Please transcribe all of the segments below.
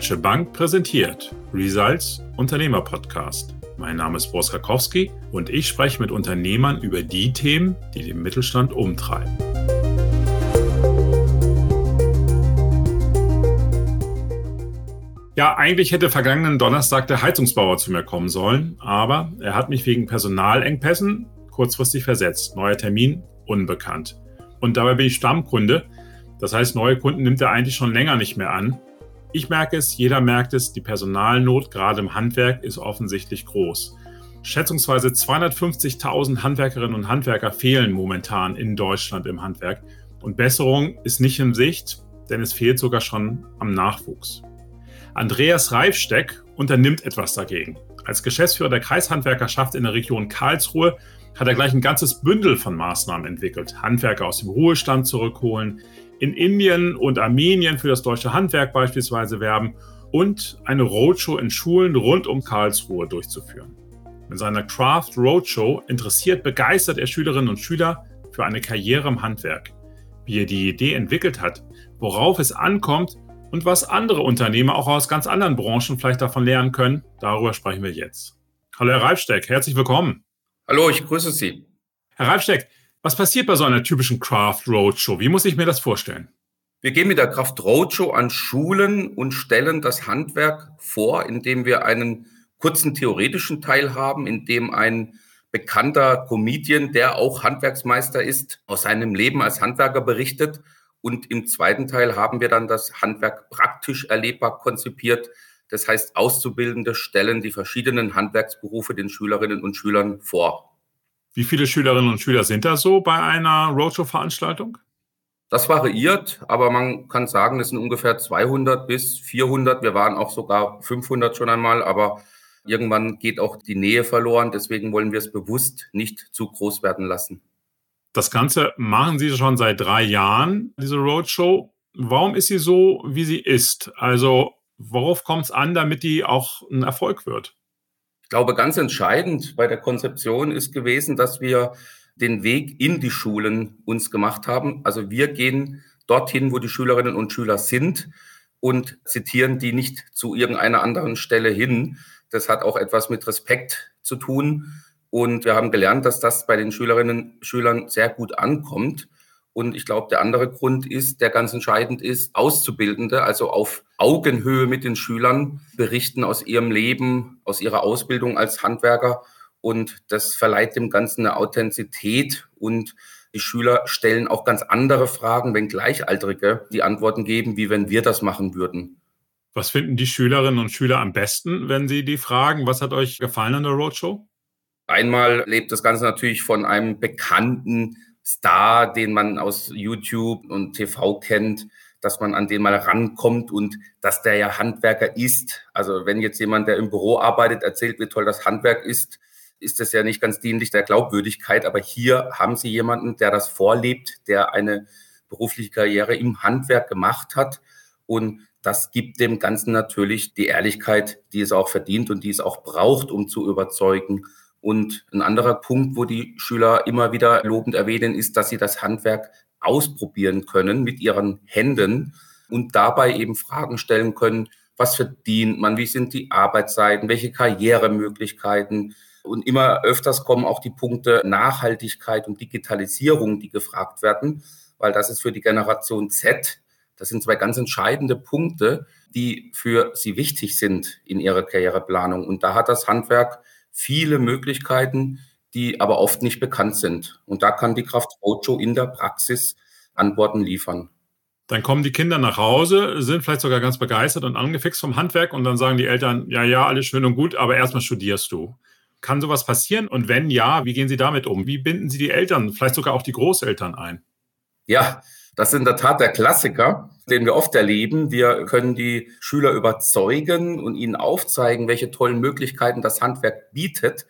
Deutsche Bank präsentiert Results Unternehmer Podcast. Mein Name ist Boris Karkowski und ich spreche mit Unternehmern über die Themen, die den Mittelstand umtreiben. Ja, eigentlich hätte vergangenen Donnerstag der Heizungsbauer zu mir kommen sollen, aber er hat mich wegen Personalengpässen kurzfristig versetzt. Neuer Termin unbekannt. Und dabei bin ich Stammkunde. Das heißt, neue Kunden nimmt er eigentlich schon länger nicht mehr an. Ich merke es, jeder merkt es, die Personalnot gerade im Handwerk ist offensichtlich groß. Schätzungsweise 250.000 Handwerkerinnen und Handwerker fehlen momentan in Deutschland im Handwerk. Und Besserung ist nicht in Sicht, denn es fehlt sogar schon am Nachwuchs. Andreas Reifsteck unternimmt etwas dagegen. Als Geschäftsführer der Kreishandwerkerschaft in der Region Karlsruhe hat er gleich ein ganzes Bündel von Maßnahmen entwickelt. Handwerker aus dem Ruhestand zurückholen, in Indien und Armenien für das deutsche Handwerk beispielsweise werben und eine Roadshow in Schulen rund um Karlsruhe durchzuführen. Mit seiner Craft Roadshow interessiert, begeistert er Schülerinnen und Schüler für eine Karriere im Handwerk. Wie er die Idee entwickelt hat, worauf es ankommt und was andere Unternehmer auch aus ganz anderen Branchen vielleicht davon lernen können, darüber sprechen wir jetzt. Hallo Herr Reifsteck, herzlich willkommen. Hallo, ich grüße Sie. Herr Reifsteck, was passiert bei so einer typischen Craft Roadshow? Wie muss ich mir das vorstellen? Wir gehen mit der Craft Roadshow an Schulen und stellen das Handwerk vor, indem wir einen kurzen theoretischen Teil haben, in dem ein bekannter Comedian, der auch Handwerksmeister ist, aus seinem Leben als Handwerker berichtet. Und im zweiten Teil haben wir dann das Handwerk praktisch erlebbar konzipiert, das heißt, Auszubildende stellen die verschiedenen Handwerksberufe den Schülerinnen und Schülern vor. Wie viele Schülerinnen und Schüler sind da so bei einer Roadshow-Veranstaltung? Das variiert, aber man kann sagen, es sind ungefähr 200 bis 400. Wir waren auch sogar 500 schon einmal, aber irgendwann geht auch die Nähe verloren. Deswegen wollen wir es bewusst nicht zu groß werden lassen. Das Ganze machen Sie schon seit drei Jahren, diese Roadshow. Warum ist sie so, wie sie ist? Also Worauf kommt es an, damit die auch ein Erfolg wird? Ich glaube, ganz entscheidend bei der Konzeption ist gewesen, dass wir den Weg in die Schulen uns gemacht haben. Also wir gehen dorthin, wo die Schülerinnen und Schüler sind und zitieren die nicht zu irgendeiner anderen Stelle hin. Das hat auch etwas mit Respekt zu tun. Und wir haben gelernt, dass das bei den Schülerinnen und Schülern sehr gut ankommt. Und ich glaube, der andere Grund ist, der ganz entscheidend ist, Auszubildende, also auf Augenhöhe mit den Schülern berichten aus ihrem Leben, aus ihrer Ausbildung als Handwerker. Und das verleiht dem Ganzen eine Authentizität und die Schüler stellen auch ganz andere Fragen, wenn Gleichaltrige die Antworten geben, wie wenn wir das machen würden. Was finden die Schülerinnen und Schüler am besten, wenn sie die fragen? Was hat euch gefallen an der Roadshow? Einmal lebt das Ganze natürlich von einem bekannten Star, den man aus YouTube und TV kennt, dass man an den mal rankommt und dass der ja Handwerker ist. Also wenn jetzt jemand, der im Büro arbeitet, erzählt, wie toll das Handwerk ist, ist das ja nicht ganz dienlich der Glaubwürdigkeit. Aber hier haben Sie jemanden, der das vorlebt, der eine berufliche Karriere im Handwerk gemacht hat. Und das gibt dem Ganzen natürlich die Ehrlichkeit, die es auch verdient und die es auch braucht, um zu überzeugen. Und ein anderer Punkt, wo die Schüler immer wieder lobend erwähnen, ist, dass sie das Handwerk ausprobieren können mit ihren Händen und dabei eben Fragen stellen können, was verdient man, wie sind die Arbeitszeiten, welche Karrieremöglichkeiten. Und immer öfters kommen auch die Punkte Nachhaltigkeit und Digitalisierung, die gefragt werden, weil das ist für die Generation Z, das sind zwei ganz entscheidende Punkte, die für sie wichtig sind in ihrer Karriereplanung. Und da hat das Handwerk viele Möglichkeiten, die aber oft nicht bekannt sind. Und da kann die Kraft Roadshow in der Praxis Antworten liefern. Dann kommen die Kinder nach Hause, sind vielleicht sogar ganz begeistert und angefixt vom Handwerk und dann sagen die Eltern, ja, ja, alles schön und gut, aber erstmal studierst du. Kann sowas passieren? Und wenn ja, wie gehen Sie damit um? Wie binden Sie die Eltern, vielleicht sogar auch die Großeltern ein? Ja, das ist in der Tat der Klassiker, den wir oft erleben. Wir können die Schüler überzeugen und ihnen aufzeigen, welche tollen Möglichkeiten das Handwerk bietet.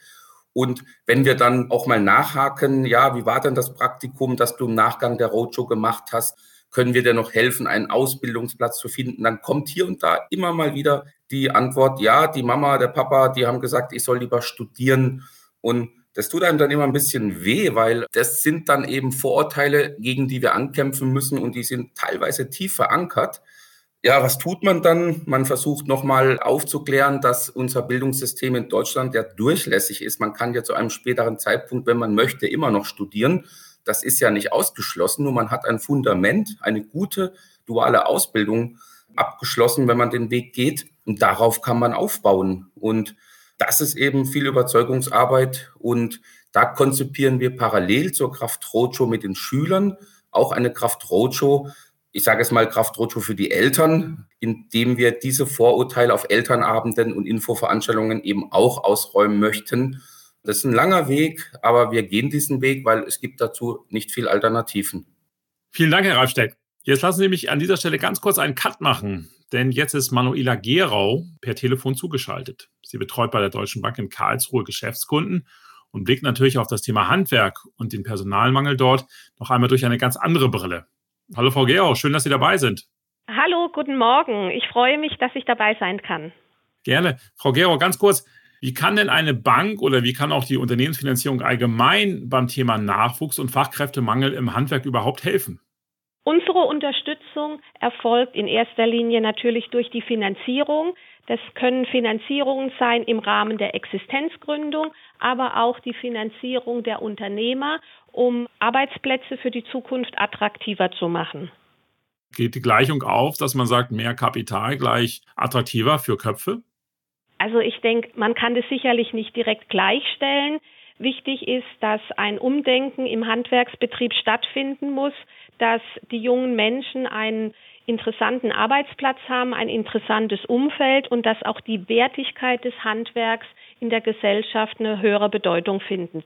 Und wenn wir dann auch mal nachhaken, ja, wie war denn das Praktikum, das du im Nachgang der Roadshow gemacht hast? Können wir dir noch helfen, einen Ausbildungsplatz zu finden? Dann kommt hier und da immer mal wieder die Antwort, ja, die Mama, der Papa, die haben gesagt, ich soll lieber studieren. Und das tut einem dann immer ein bisschen weh, weil das sind dann eben Vorurteile, gegen die wir ankämpfen müssen und die sind teilweise tief verankert. Ja, was tut man dann? Man versucht nochmal aufzuklären, dass unser Bildungssystem in Deutschland ja durchlässig ist. Man kann ja zu einem späteren Zeitpunkt, wenn man möchte, immer noch studieren. Das ist ja nicht ausgeschlossen, nur man hat ein Fundament, eine gute duale Ausbildung abgeschlossen, wenn man den Weg geht. Und darauf kann man aufbauen. Und das ist eben viel Überzeugungsarbeit. Und da konzipieren wir parallel zur Kraft Roadshow mit den Schülern auch eine Kraft Roadshow, ich sage es mal, Kraftrotschuh für die Eltern, indem wir diese Vorurteile auf Elternabenden und Infoveranstaltungen eben auch ausräumen möchten. Das ist ein langer Weg, aber wir gehen diesen Weg, weil es gibt dazu nicht viel Alternativen. Vielen Dank, Herr Ralfsteck. Jetzt lassen Sie mich an dieser Stelle ganz kurz einen Cut machen, denn jetzt ist Manuela Gerau per Telefon zugeschaltet. Sie betreut bei der Deutschen Bank in Karlsruhe Geschäftskunden und blickt natürlich auf das Thema Handwerk und den Personalmangel dort noch einmal durch eine ganz andere Brille. Hallo Frau Georg, schön, dass Sie dabei sind. Hallo, guten Morgen. Ich freue mich, dass ich dabei sein kann. Gerne. Frau Gero, ganz kurz, wie kann denn eine Bank oder wie kann auch die Unternehmensfinanzierung allgemein beim Thema Nachwuchs und Fachkräftemangel im Handwerk überhaupt helfen? Unsere Unterstützung erfolgt in erster Linie natürlich durch die Finanzierung. Das können Finanzierungen sein im Rahmen der Existenzgründung, aber auch die Finanzierung der Unternehmer um Arbeitsplätze für die Zukunft attraktiver zu machen. Geht die Gleichung auf, dass man sagt, mehr Kapital gleich attraktiver für Köpfe? Also ich denke, man kann das sicherlich nicht direkt gleichstellen. Wichtig ist, dass ein Umdenken im Handwerksbetrieb stattfinden muss, dass die jungen Menschen einen interessanten Arbeitsplatz haben, ein interessantes Umfeld und dass auch die Wertigkeit des Handwerks in der Gesellschaft eine höhere Bedeutung findet.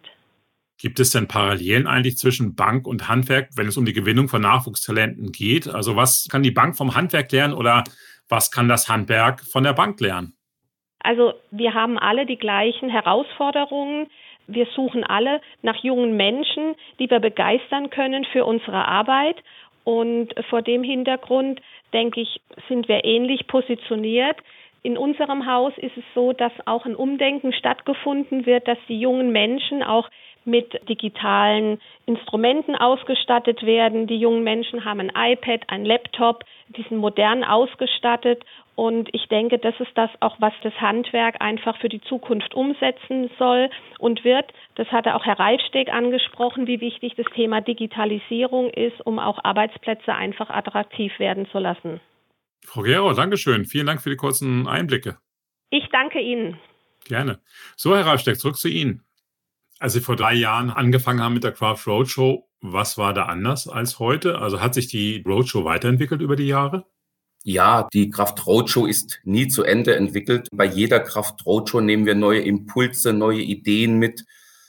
Gibt es denn Parallelen eigentlich zwischen Bank und Handwerk, wenn es um die Gewinnung von Nachwuchstalenten geht? Also was kann die Bank vom Handwerk lernen oder was kann das Handwerk von der Bank lernen? Also wir haben alle die gleichen Herausforderungen. Wir suchen alle nach jungen Menschen, die wir begeistern können für unsere Arbeit. Und vor dem Hintergrund, denke ich, sind wir ähnlich positioniert. In unserem Haus ist es so, dass auch ein Umdenken stattgefunden wird, dass die jungen Menschen auch mit digitalen Instrumenten ausgestattet werden. Die jungen Menschen haben ein iPad, ein Laptop, die sind modern ausgestattet. Und ich denke, das ist das auch, was das Handwerk einfach für die Zukunft umsetzen soll und wird. Das hatte auch Herr Reifsteg angesprochen, wie wichtig das Thema Digitalisierung ist, um auch Arbeitsplätze einfach attraktiv werden zu lassen. Frau Gero, Dankeschön. Vielen Dank für die kurzen Einblicke. Ich danke Ihnen. Gerne. So, Herr Reifsteg, zurück zu Ihnen. Als Sie vor drei Jahren angefangen haben mit der Craft Roadshow, was war da anders als heute? Also hat sich die Roadshow weiterentwickelt über die Jahre? Ja, die Kraft Roadshow ist nie zu Ende entwickelt. Bei jeder Kraft Roadshow nehmen wir neue Impulse, neue Ideen mit.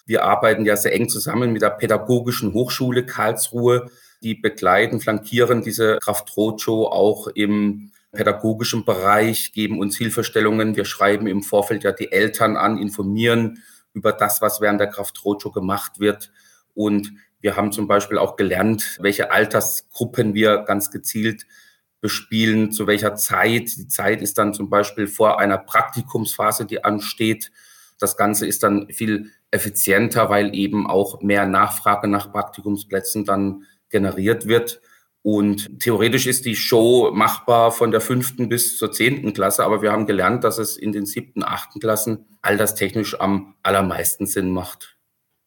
Wir arbeiten ja sehr eng zusammen mit der Pädagogischen Hochschule Karlsruhe. Die begleiten, flankieren diese Kraft Roadshow auch im pädagogischen Bereich, geben uns Hilfestellungen. Wir schreiben im Vorfeld ja die Eltern an, informieren über das, was während der Kraft-Roadshow gemacht wird. Und wir haben zum Beispiel auch gelernt, welche Altersgruppen wir ganz gezielt bespielen, zu welcher Zeit. Die Zeit ist dann zum Beispiel vor einer Praktikumsphase, die ansteht. Das Ganze ist dann viel effizienter, weil eben auch mehr Nachfrage nach Praktikumsplätzen dann generiert wird. Und theoretisch ist die Show machbar von der fünften bis zur zehnten Klasse, aber wir haben gelernt, dass es in den siebten, achten Klassen alterstechnisch am allermeisten Sinn macht.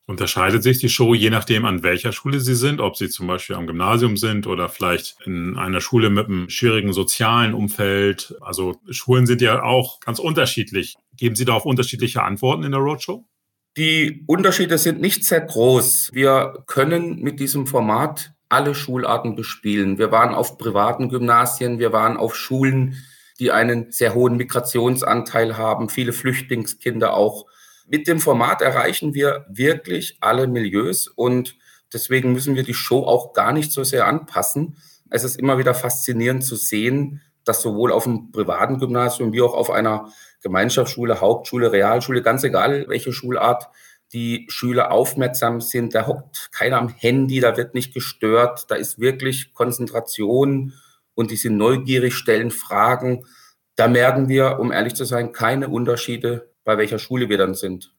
Unterscheidet sich die Show je nachdem, an welcher Schule Sie sind, ob Sie zum Beispiel am Gymnasium sind oder vielleicht in einer Schule mit einem schwierigen sozialen Umfeld? Also Schulen sind ja auch ganz unterschiedlich. Geben Sie darauf unterschiedliche Antworten in der Roadshow? Die Unterschiede sind nicht sehr groß. Wir können mit diesem Format alle Schularten bespielen. Wir waren auf privaten Gymnasien, wir waren auf Schulen, die einen sehr hohen Migrationsanteil haben, viele Flüchtlingskinder auch. Mit dem Format erreichen wir wirklich alle Milieus und deswegen müssen wir die Show auch gar nicht so sehr anpassen. Es ist immer wieder faszinierend zu sehen, dass sowohl auf dem privaten Gymnasium wie auch auf einer Gemeinschaftsschule, Hauptschule, Realschule, ganz egal welche Schulart, die Schüler aufmerksam sind. Da hockt keiner am Handy, da wird nicht gestört, da ist wirklich Konzentration und die sind neugierig, stellen Fragen. Da merken wir, um ehrlich zu sein, keine Unterschiede, bei welcher Schule wir dann sind.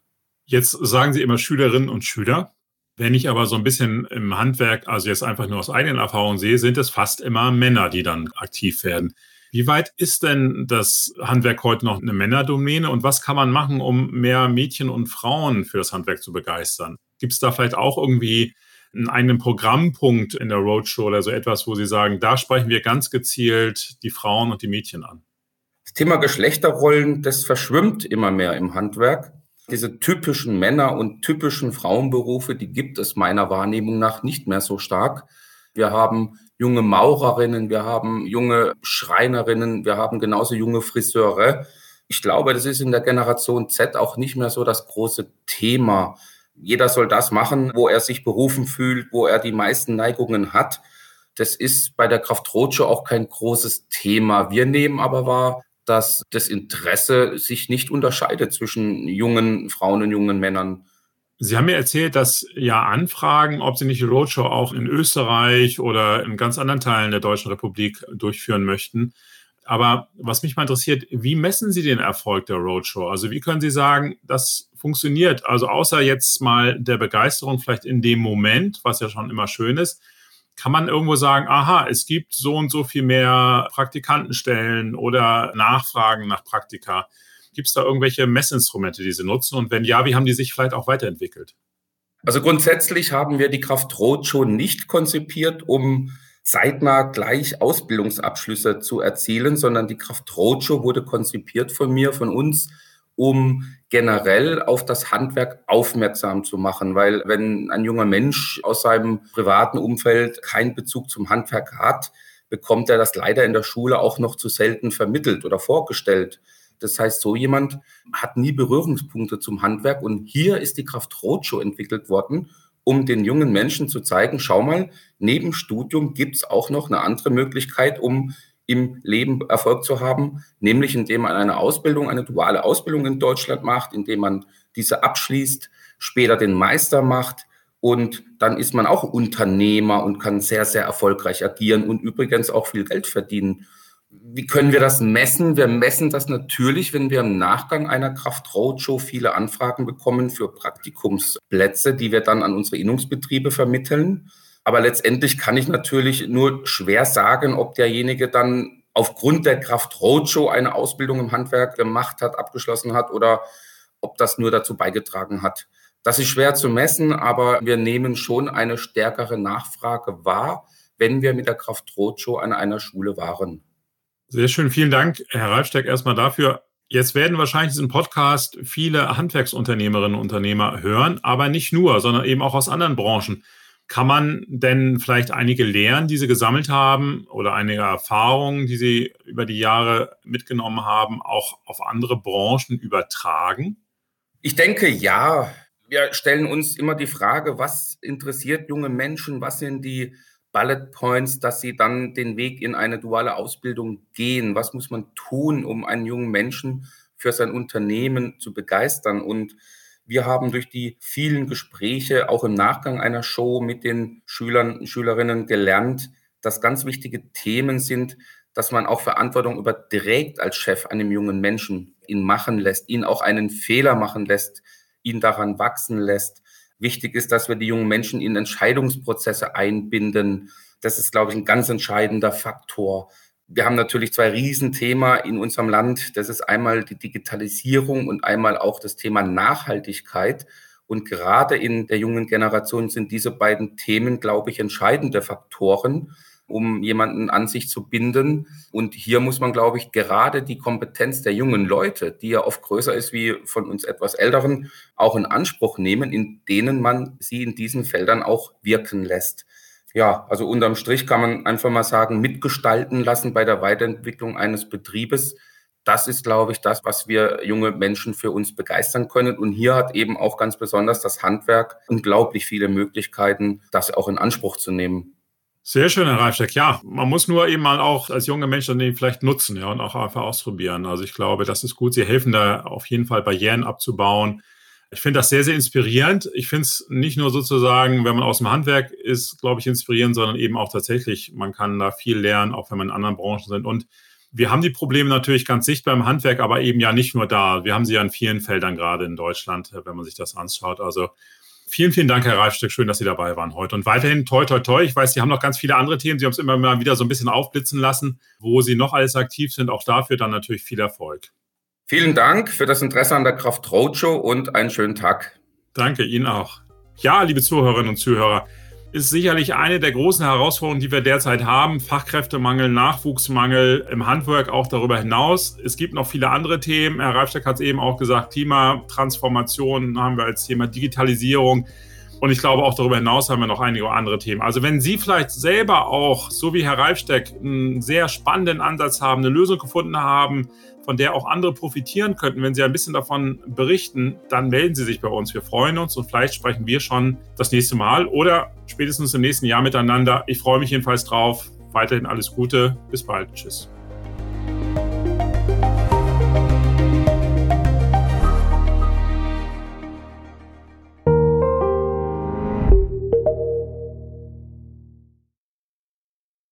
Jetzt sagen Sie immer Schülerinnen und Schüler. Wenn ich aber so ein bisschen im Handwerk, also jetzt einfach nur aus eigenen Erfahrungen sehe, sind es fast immer Männer, die dann aktiv werden. Wie weit ist denn das Handwerk heute noch eine Männerdomäne und was kann man machen, um mehr Mädchen und Frauen für das Handwerk zu begeistern? Gibt es da vielleicht auch irgendwie einen eigenen Programmpunkt in der Roadshow oder so etwas, wo Sie sagen, da sprechen wir ganz gezielt die Frauen und die Mädchen an? Das Thema Geschlechterrollen, das verschwimmt immer mehr im Handwerk. Diese typischen Männer- und typischen Frauenberufe, die gibt es meiner Wahrnehmung nach nicht mehr so stark. Wir haben junge Maurerinnen, wir haben junge Schreinerinnen, wir haben genauso junge Friseure. Ich glaube, das ist in der Generation Z auch nicht mehr so das große Thema. Jeder soll das machen, wo er sich berufen fühlt, wo er die meisten Neigungen hat. Das ist bei der Kraft Rotsche auch kein großes Thema. Wir nehmen aber wahr, dass das Interesse sich nicht unterscheidet zwischen jungen Frauen und jungen Männern. Sie haben mir erzählt, dass ja Anfragen, ob Sie nicht die Roadshow auch in Österreich oder in ganz anderen Teilen der Deutschen Republik durchführen möchten. Aber was mich mal interessiert, wie messen Sie den Erfolg der Roadshow? Also wie können Sie sagen, das funktioniert? Also außer jetzt mal der Begeisterung vielleicht in dem Moment, was ja schon immer schön ist, kann man irgendwo sagen, aha, es gibt so und so viel mehr Praktikantenstellen oder Nachfragen nach Praktika. Gibt es da irgendwelche Messinstrumente, die Sie nutzen? Und wenn ja, wie haben die sich vielleicht auch weiterentwickelt? Also grundsätzlich haben wir die Kraft Roadshow nicht konzipiert, um zeitnah gleich Ausbildungsabschlüsse zu erzielen, sondern die Kraft Roadshow wurde konzipiert von mir, von uns, um generell auf das Handwerk aufmerksam zu machen, weil wenn ein junger Mensch aus seinem privaten Umfeld keinen Bezug zum Handwerk hat, bekommt er das leider in der Schule auch noch zu selten vermittelt oder vorgestellt. Das heißt, so jemand hat nie Berührungspunkte zum Handwerk. Und hier ist die Kraft Roadshow entwickelt worden, um den jungen Menschen zu zeigen, schau mal, neben Studium gibt es auch noch eine andere Möglichkeit, um im Leben Erfolg zu haben, nämlich indem man eine Ausbildung, eine duale Ausbildung in Deutschland macht, indem man diese abschließt, später den Meister macht und dann ist man auch Unternehmer und kann sehr, sehr erfolgreich agieren und übrigens auch viel Geld verdienen. Wie können wir das messen? Wir messen das natürlich, wenn wir im Nachgang einer Kraft Roadshow viele Anfragen bekommen für Praktikumsplätze, die wir dann an unsere Innungsbetriebe vermitteln. Aber letztendlich kann ich natürlich nur schwer sagen, ob derjenige dann aufgrund der Kraft Roadshow eine Ausbildung im Handwerk gemacht hat, abgeschlossen hat oder ob das nur dazu beigetragen hat. Das ist schwer zu messen, aber wir nehmen schon eine stärkere Nachfrage wahr, wenn wir mit der Kraft Roadshow an einer Schule waren. Sehr schön, vielen Dank, Herr Reifsteck, erstmal dafür. Jetzt werden wahrscheinlich diesen Podcast viele Handwerksunternehmerinnen und Unternehmer hören, aber nicht nur, sondern eben auch aus anderen Branchen. Kann man denn vielleicht einige Lehren, die Sie gesammelt haben oder einige Erfahrungen, die Sie über die Jahre mitgenommen haben, auch auf andere Branchen übertragen? Ich denke ja. Wir stellen uns immer die Frage, was interessiert junge Menschen? Was sind die Bullet Points, dass sie dann den Weg in eine duale Ausbildung gehen? Was muss man tun, um einen jungen Menschen für sein Unternehmen zu begeistern? Und wir haben durch die vielen Gespräche auch im Nachgang einer Show mit den Schülern und Schülerinnen gelernt, dass ganz wichtige Themen sind, dass man auch Verantwortung überträgt als Chef einem jungen Menschen, ihn machen lässt, ihn auch einen Fehler machen lässt, ihn daran wachsen lässt Wichtig ist, dass wir die jungen Menschen in Entscheidungsprozesse einbinden. Das ist, glaube ich, ein ganz entscheidender Faktor. Wir haben natürlich zwei Riesenthema in unserem Land. Das ist einmal die Digitalisierung und einmal auch das Thema Nachhaltigkeit. Und gerade in der jungen Generation sind diese beiden Themen, glaube ich, entscheidende Faktoren um jemanden an sich zu binden. Und hier muss man, glaube ich, gerade die Kompetenz der jungen Leute, die ja oft größer ist wie von uns etwas Älteren, auch in Anspruch nehmen, in denen man sie in diesen Feldern auch wirken lässt. Ja, also unterm Strich kann man einfach mal sagen, mitgestalten lassen bei der Weiterentwicklung eines Betriebes. Das ist, glaube ich, das, was wir junge Menschen für uns begeistern können. Und hier hat eben auch ganz besonders das Handwerk unglaublich viele Möglichkeiten, das auch in Anspruch zu nehmen. Sehr schön, Herr Reifsteck. Ja, man muss nur eben mal auch als junger Mensch dann den vielleicht nutzen, ja, und auch einfach ausprobieren. Also ich glaube, das ist gut. Sie helfen da auf jeden Fall Barrieren abzubauen. Ich finde das sehr, sehr inspirierend. Ich finde es nicht nur sozusagen, wenn man aus dem Handwerk ist, glaube ich, inspirierend, sondern eben auch tatsächlich, man kann da viel lernen, auch wenn man in anderen Branchen sind. Und wir haben die Probleme natürlich ganz sichtbar im Handwerk, aber eben ja nicht nur da. Wir haben sie ja in vielen Feldern gerade in Deutschland, wenn man sich das anschaut. Also Vielen, vielen Dank, Herr Reifsteck. Schön, dass Sie dabei waren heute. Und weiterhin toi, toi, toi. Ich weiß, Sie haben noch ganz viele andere Themen. Sie haben es immer mal wieder so ein bisschen aufblitzen lassen, wo Sie noch alles aktiv sind. Auch dafür dann natürlich viel Erfolg. Vielen Dank für das Interesse an der Kraft Roadshow und einen schönen Tag. Danke Ihnen auch. Ja, liebe Zuhörerinnen und Zuhörer, ist sicherlich eine der großen Herausforderungen, die wir derzeit haben. Fachkräftemangel, Nachwuchsmangel im Handwerk auch darüber hinaus. Es gibt noch viele andere Themen. Herr Reifsteck hat es eben auch gesagt, Klimatransformation haben wir als Thema Digitalisierung. Und ich glaube, auch darüber hinaus haben wir noch einige andere Themen. Also wenn Sie vielleicht selber auch, so wie Herr Reifsteck, einen sehr spannenden Ansatz haben, eine Lösung gefunden haben, von der auch andere profitieren könnten, wenn Sie ein bisschen davon berichten, dann melden Sie sich bei uns. Wir freuen uns und vielleicht sprechen wir schon das nächste Mal oder spätestens im nächsten Jahr miteinander. Ich freue mich jedenfalls drauf. Weiterhin alles Gute. Bis bald. Tschüss.